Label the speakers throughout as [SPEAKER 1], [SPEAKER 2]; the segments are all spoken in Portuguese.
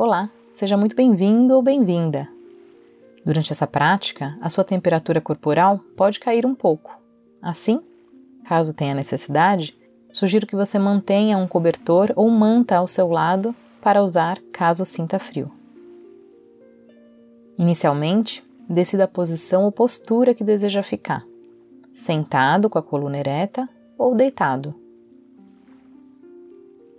[SPEAKER 1] Olá, seja muito bem-vindo ou bem-vinda. Durante essa prática, a sua temperatura corporal pode cair um pouco. Assim, caso tenha necessidade, sugiro que você mantenha um cobertor ou manta ao seu lado para usar caso sinta frio. Inicialmente, decida a posição ou postura que deseja ficar, sentado com a coluna ereta ou deitado.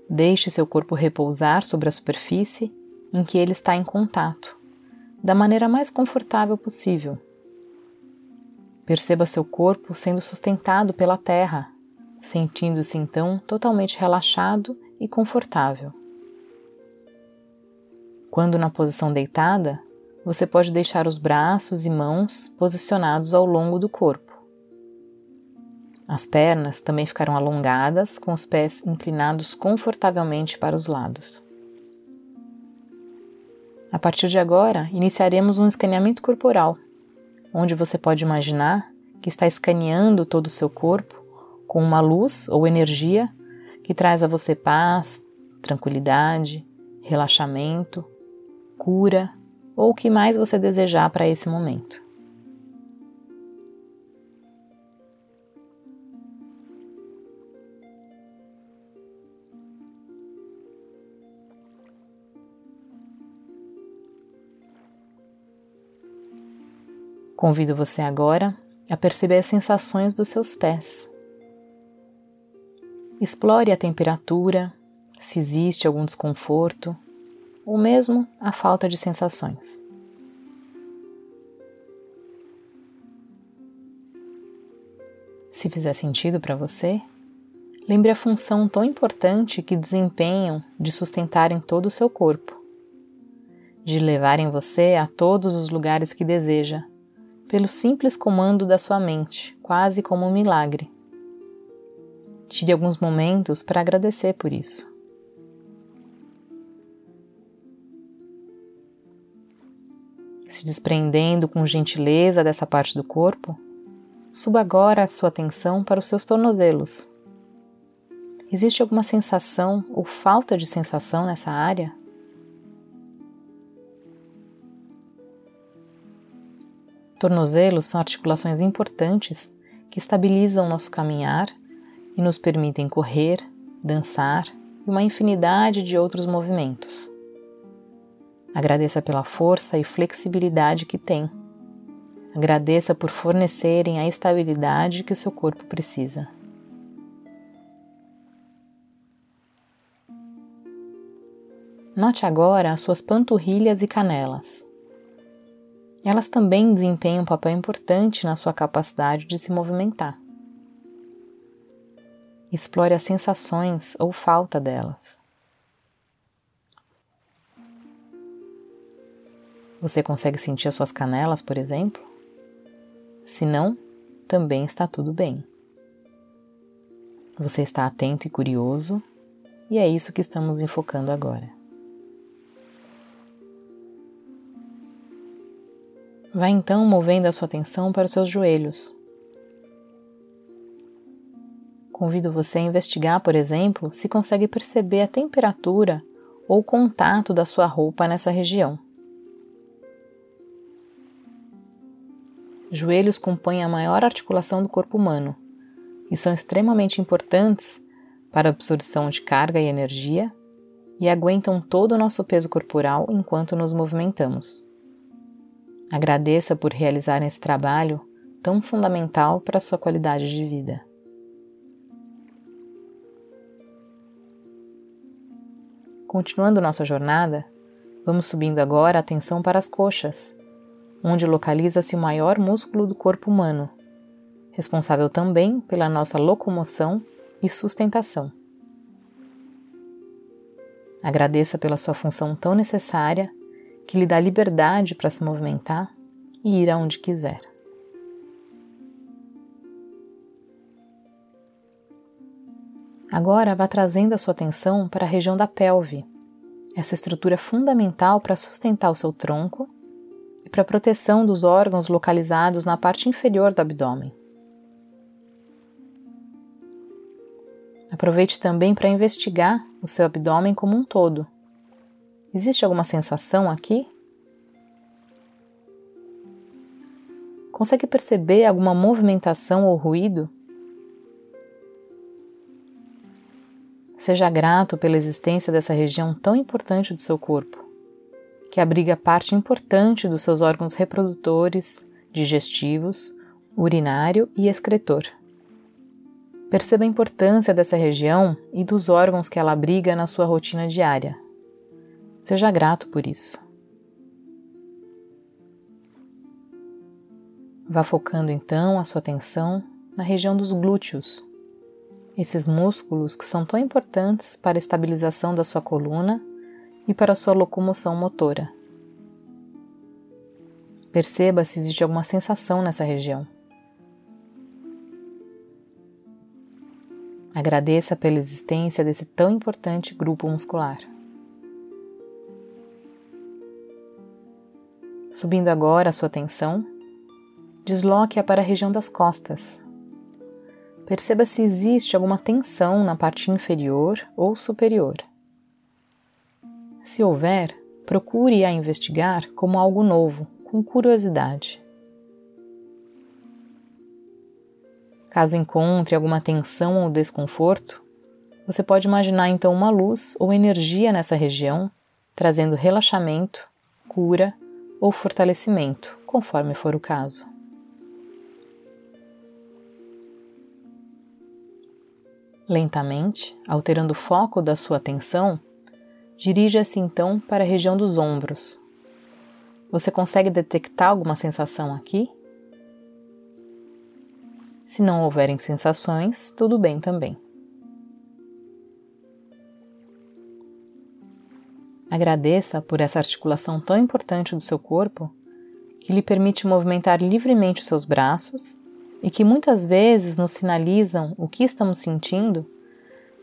[SPEAKER 1] Deixe seu corpo repousar sobre a superfície em que ele está em contato, da maneira mais confortável possível. Perceba seu corpo sendo sustentado pela terra, sentindo-se então totalmente relaxado e confortável. Quando na posição deitada, você pode deixar os braços e mãos posicionados ao longo do corpo. As pernas também ficaram alongadas, com os pés inclinados confortavelmente para os lados. A partir de agora, iniciaremos um escaneamento corporal, onde você pode imaginar que está escaneando todo o seu corpo com uma luz ou energia que traz a você paz, tranquilidade, relaxamento, cura ou o que mais você desejar para esse momento. Convido você agora a perceber as sensações dos seus pés. Explore a temperatura, se existe algum desconforto ou mesmo a falta de sensações. Se fizer sentido para você, lembre a função tão importante que desempenham de sustentarem todo o seu corpo, de levarem você a todos os lugares que deseja pelo simples comando da sua mente, quase como um milagre. Tire alguns momentos para agradecer por isso. Se desprendendo com gentileza dessa parte do corpo, suba agora a sua atenção para os seus tornozelos. Existe alguma sensação ou falta de sensação nessa área? Tornozelos são articulações importantes que estabilizam nosso caminhar e nos permitem correr, dançar e uma infinidade de outros movimentos. Agradeça pela força e flexibilidade que tem. Agradeça por fornecerem a estabilidade que o seu corpo precisa. Note agora as suas panturrilhas e canelas. Elas também desempenham um papel importante na sua capacidade de se movimentar. Explore as sensações ou falta delas. Você consegue sentir as suas canelas, por exemplo? Se não, também está tudo bem. Você está atento e curioso, e é isso que estamos enfocando agora. Vai então movendo a sua atenção para os seus joelhos. Convido você a investigar, por exemplo, se consegue perceber a temperatura ou contato da sua roupa nessa região. Joelhos compõem a maior articulação do corpo humano e são extremamente importantes para a absorção de carga e energia e aguentam todo o nosso peso corporal enquanto nos movimentamos. Agradeça por realizar esse trabalho tão fundamental para a sua qualidade de vida. Continuando nossa jornada, vamos subindo agora a atenção para as coxas, onde localiza-se o maior músculo do corpo humano, responsável também pela nossa locomoção e sustentação. Agradeça pela sua função tão necessária que lhe dá liberdade para se movimentar e ir aonde quiser. Agora vá trazendo a sua atenção para a região da pelve, essa estrutura fundamental para sustentar o seu tronco e para a proteção dos órgãos localizados na parte inferior do abdômen. Aproveite também para investigar o seu abdômen como um todo Existe alguma sensação aqui? Consegue perceber alguma movimentação ou ruído? Seja grato pela existência dessa região tão importante do seu corpo, que abriga parte importante dos seus órgãos reprodutores, digestivos, urinário e excretor. Perceba a importância dessa região e dos órgãos que ela abriga na sua rotina diária. Seja grato por isso. Vá focando então a sua atenção na região dos glúteos, esses músculos que são tão importantes para a estabilização da sua coluna e para a sua locomoção motora. Perceba se existe alguma sensação nessa região. Agradeça pela existência desse tão importante grupo muscular. Subindo agora a sua atenção, desloque-a para a região das costas. Perceba se existe alguma tensão na parte inferior ou superior. Se houver, procure a investigar como algo novo, com curiosidade. Caso encontre alguma tensão ou desconforto, você pode imaginar então uma luz ou energia nessa região, trazendo relaxamento, cura ou fortalecimento, conforme for o caso. Lentamente, alterando o foco da sua atenção, dirija-se então para a região dos ombros. Você consegue detectar alguma sensação aqui? Se não houverem sensações, tudo bem também. Agradeça por essa articulação tão importante do seu corpo que lhe permite movimentar livremente os seus braços e que muitas vezes nos sinalizam o que estamos sentindo,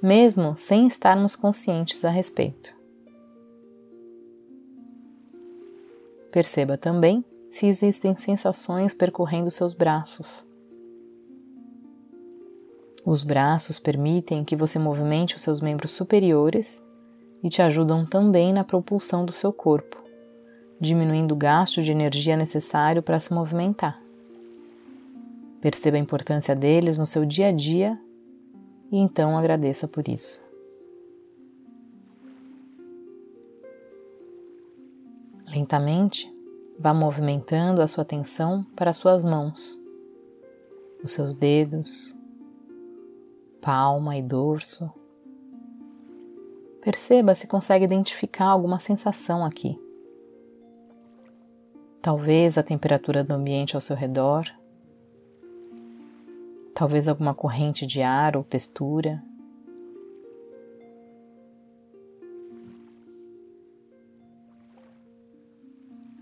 [SPEAKER 1] mesmo sem estarmos conscientes a respeito. Perceba também se existem sensações percorrendo seus braços. Os braços permitem que você movimente os seus membros superiores e te ajudam também na propulsão do seu corpo, diminuindo o gasto de energia necessário para se movimentar. Perceba a importância deles no seu dia a dia e então agradeça por isso. Lentamente, vá movimentando a sua atenção para as suas mãos, os seus dedos, palma e dorso. Perceba se consegue identificar alguma sensação aqui. Talvez a temperatura do ambiente ao seu redor, talvez alguma corrente de ar ou textura.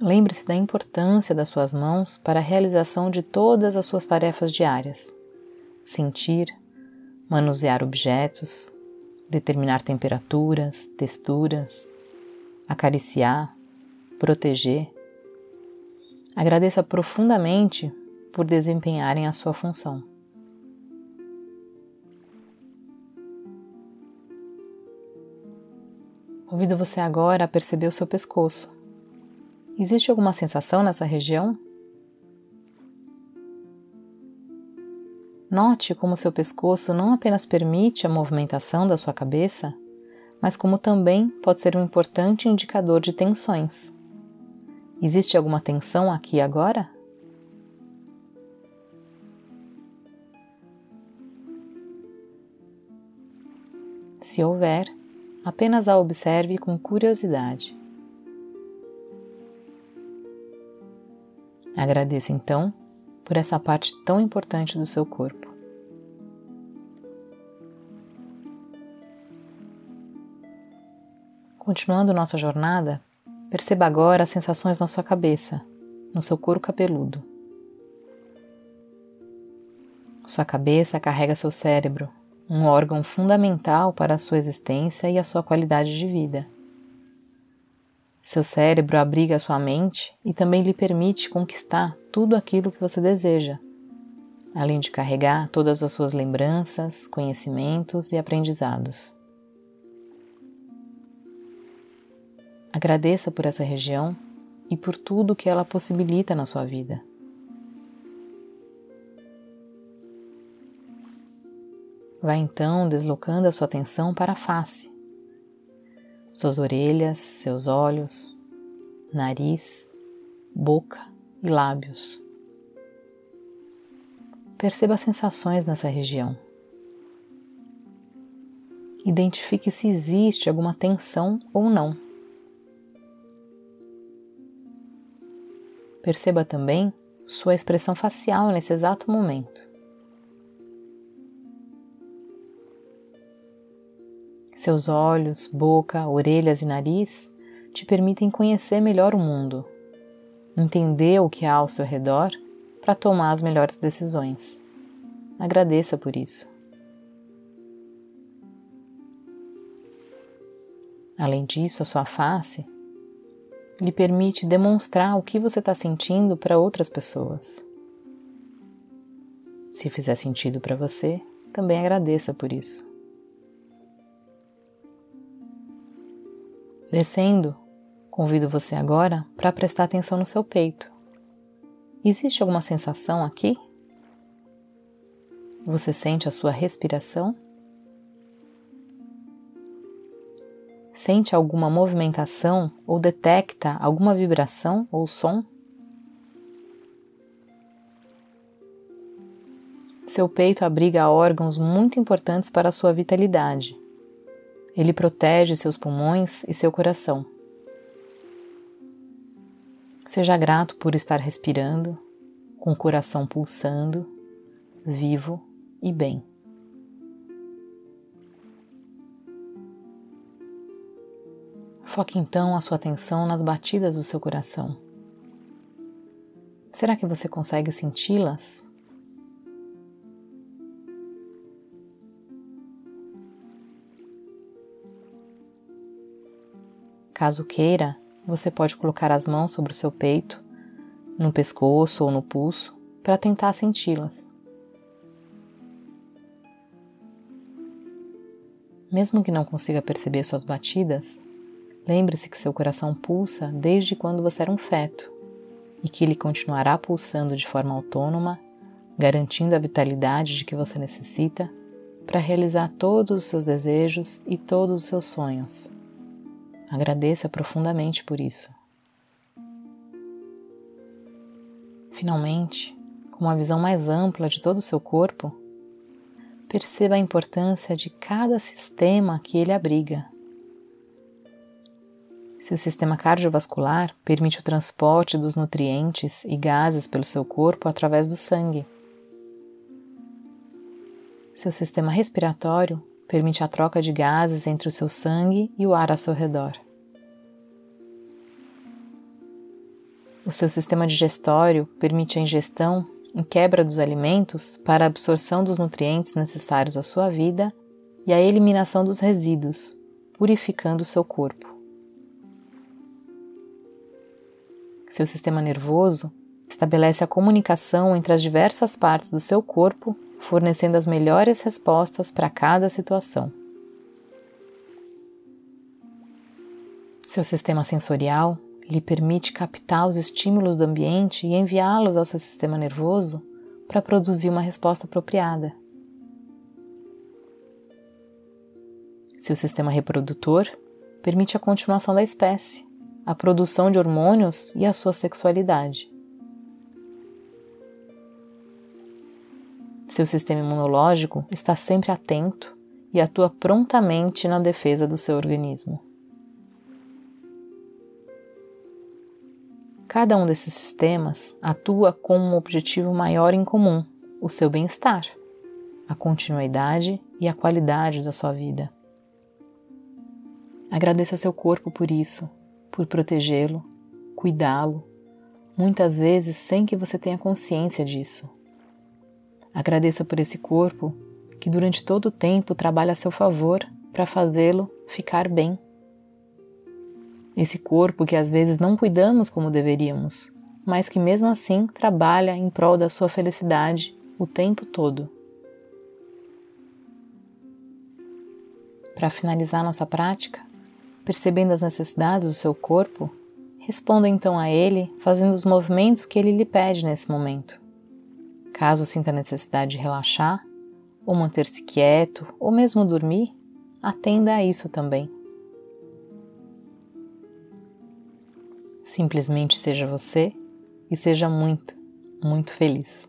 [SPEAKER 1] Lembre-se da importância das suas mãos para a realização de todas as suas tarefas diárias. Sentir, manusear objetos, determinar temperaturas, texturas, acariciar, proteger. Agradeça profundamente por desempenharem a sua função. Convido você agora a perceber o seu pescoço. Existe alguma sensação nessa região? Note como seu pescoço não apenas permite a movimentação da sua cabeça, mas como também pode ser um importante indicador de tensões. Existe alguma tensão aqui agora? Se houver, apenas a observe com curiosidade. Agradeça então por essa parte tão importante do seu corpo. Continuando nossa jornada, perceba agora as sensações na sua cabeça, no seu couro cabeludo. Sua cabeça carrega seu cérebro, um órgão fundamental para a sua existência e a sua qualidade de vida. Seu cérebro abriga sua mente e também lhe permite conquistar tudo aquilo que você deseja, além de carregar todas as suas lembranças, conhecimentos e aprendizados. Agradeça por essa região e por tudo que ela possibilita na sua vida. Vá então deslocando a sua atenção para a face, suas orelhas, seus olhos, nariz, boca e lábios. Perceba as sensações nessa região. Identifique se existe alguma tensão ou não. Perceba também sua expressão facial nesse exato momento. Seus olhos, boca, orelhas e nariz te permitem conhecer melhor o mundo, entender o que há ao seu redor para tomar as melhores decisões. Agradeça por isso. Além disso, a sua face lhe permite demonstrar o que você está sentindo para outras pessoas. Se fizer sentido para você, também agradeça por isso. Descendo, convido você agora para prestar atenção no seu peito. Existe alguma sensação aqui? Você sente a sua respiração? Sente alguma movimentação ou detecta alguma vibração ou som? Seu peito abriga órgãos muito importantes para a sua vitalidade ele protege seus pulmões e seu coração. Seja grato por estar respirando, com o coração pulsando, vivo e bem. Foque então a sua atenção nas batidas do seu coração. Será que você consegue senti-las? Caso queira, você pode colocar as mãos sobre o seu peito, no pescoço ou no pulso, para tentar senti-las. Mesmo que não consiga perceber suas batidas, lembre-se que seu coração pulsa desde quando você era um feto e que ele continuará pulsando de forma autônoma, garantindo a vitalidade de que você necessita para realizar todos os seus desejos e todos os seus sonhos. Agradeça profundamente por isso. Finalmente, com uma visão mais ampla de todo o seu corpo, perceba a importância de cada sistema que ele abriga. Seu sistema cardiovascular permite o transporte dos nutrientes e gases pelo seu corpo através do sangue. Seu sistema respiratório permite a troca de gases entre o seu sangue e o ar ao seu redor. O seu sistema digestório permite a ingestão em quebra dos alimentos para a absorção dos nutrientes necessários à sua vida e a eliminação dos resíduos, purificando o seu corpo. Seu sistema nervoso estabelece a comunicação entre as diversas partes do seu corpo, fornecendo as melhores respostas para cada situação. Seu sistema sensorial lhe permite captar os estímulos do ambiente e enviá-los ao seu sistema nervoso para produzir uma resposta apropriada. Seu sistema reprodutor permite a continuação da espécie, a produção de hormônios e a sua sexualidade. Seu sistema imunológico está sempre atento e atua prontamente na defesa do seu organismo. Cada um desses sistemas atua com um objetivo maior em comum: o seu bem-estar, a continuidade e a qualidade da sua vida. Agradeça seu corpo por isso, por protegê-lo, cuidá-lo, muitas vezes sem que você tenha consciência disso. Agradeça por esse corpo que durante todo o tempo trabalha a seu favor para fazê-lo ficar bem esse corpo que às vezes não cuidamos como deveríamos, mas que mesmo assim trabalha em prol da sua felicidade o tempo todo. Para finalizar nossa prática, Percebendo as necessidades do seu corpo, responda então a ele fazendo os movimentos que ele lhe pede nesse momento. Caso sinta necessidade de relaxar, ou manter-se quieto, ou mesmo dormir, atenda a isso também. Simplesmente seja você e seja muito, muito feliz.